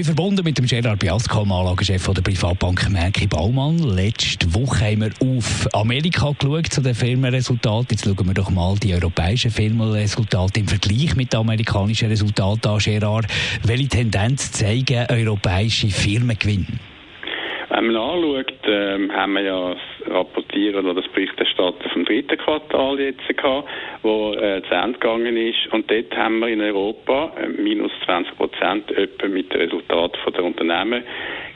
bin verbunden mit dem Gerard Biasco, dem Anlagechef der Privatbank Merki Baumann. Letzte Woche haben wir auf Amerika geschaut, zu den Firmenresultaten. Jetzt schauen wir doch mal die europäischen Firmenresultate im Vergleich mit den amerikanischen Resultaten an. Gerard, welche Tendenz zeigen europäische Firmengewinne? Wenn man anschaut, ähm, haben wir ja Rapportieren oder das Berichterstatten vom dritten Quartal jetzt gehabt, wo äh, zu Ende gegangen ist. Und dort haben wir in Europa äh, minus 20 Prozent etwa mit dem Resultat der Unternehmen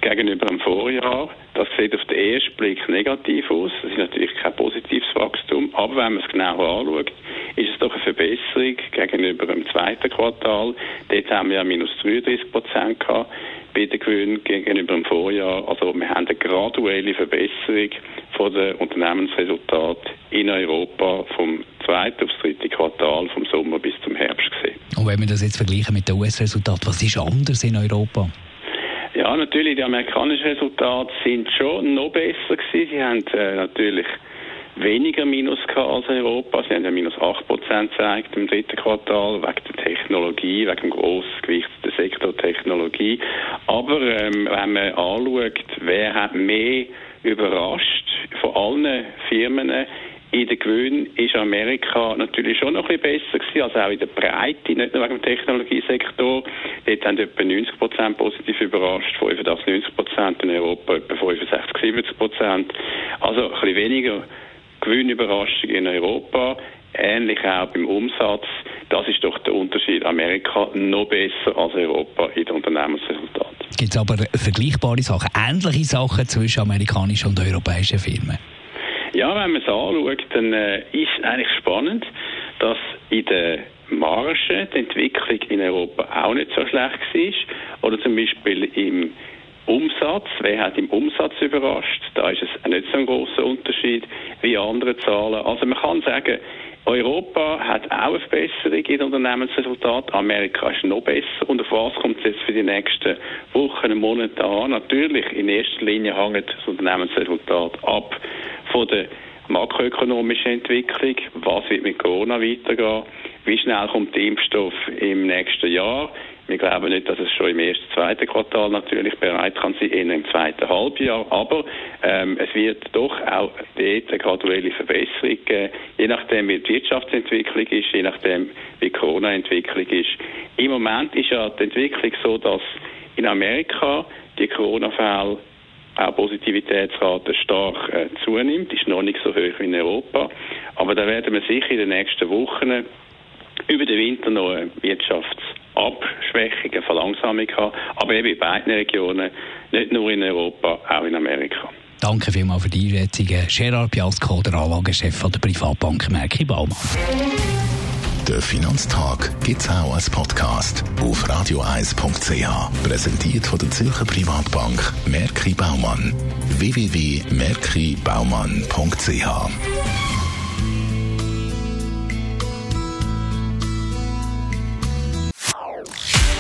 gegenüber dem Vorjahr. Das sieht auf den ersten Blick negativ aus. Das ist natürlich kein positives Wachstum. Aber wenn man es genauer anschaut, ist es doch eine Verbesserung gegenüber dem zweiten Quartal. Dort haben wir ja minus 33 Prozent gehabt bei den Gewinnen gegenüber dem Vorjahr. Also wir haben eine graduelle Verbesserung von den Unternehmensresultaten in Europa vom zweiten aufs dritte Quartal vom Sommer bis zum Herbst gesehen. Und wenn wir das jetzt vergleichen mit den US-Resultaten, was ist anders in Europa? Ja, natürlich, die amerikanischen Resultate sind schon noch besser gewesen. Sie haben äh, natürlich weniger Minus als Europa. Sie haben ja minus 8% gezeigt im dritten Quartal, wegen der Technologie, wegen dem grossen Gewicht der Sektor Technologie. Aber ähm, wenn man anschaut, wer hat mehr überrascht von allen Firmen in den Gewinnen ist Amerika natürlich schon noch ein bisschen besser gewesen, also auch in der Breite, nicht nur wegen dem Technologiesektor. Dort haben etwa 90 Prozent positiv überrascht, 85, 90 Prozent in Europa etwa 65, 70 Prozent. Also ein bisschen weniger Gewinnüberraschung in Europa, ähnlich auch beim Umsatz. Das ist doch der Unterschied. Amerika noch besser als Europa in den Unternehmensresultaten. Gibt es aber vergleichbare Sachen, ähnliche Sachen zwischen amerikanischen und europäischen Firmen? Ja, wenn man es anschaut, dann äh, ist es eigentlich spannend, dass in der Marge die Entwicklung in Europa auch nicht so schlecht war. Oder zum Beispiel im Umsatz, wer hat im Umsatz überrascht? Da ist es nicht so ein großer Unterschied wie andere Zahlen. Also man kann sagen, Europa hat auch eine Verbesserung in den Unternehmensresultaten. Amerika ist noch besser. Was kommt jetzt für die nächsten Wochen und Monate an? Natürlich, in erster Linie hängt das Unternehmensresultat ab von der makroökonomischen Entwicklung. Was wird mit Corona weitergehen? Wie schnell kommt der Impfstoff im nächsten Jahr? Wir glauben nicht, dass es schon im ersten, zweiten Quartal natürlich bereit kann sein, eher im zweiten Halbjahr. Aber ähm, es wird doch auch dort eine graduelle Verbesserung geben, je nachdem, wie die Wirtschaftsentwicklung ist, je nachdem, wie die Corona-Entwicklung ist. Im Moment ist ja die Entwicklung so, dass in Amerika die Corona-Fälle auch Positivitätsrate stark äh, zunimmt, ist noch nicht so hoch wie in Europa. Aber da werden wir sicher in den nächsten Wochen über den Winter noch eine Eine Verlangsamung haben, aber eben in beiden Regionen, nicht nur in Europa, auch in Amerika. Danke vielmals für die Einschätzungen. Gerard Piasco, der Anlagechef der Privatbank Merki Baumann. Der Finanztag gibt es auch als Podcast auf radioeis.ch. Präsentiert von der Zürcher Privatbank Merki Baumann. www.merkibaumann.ch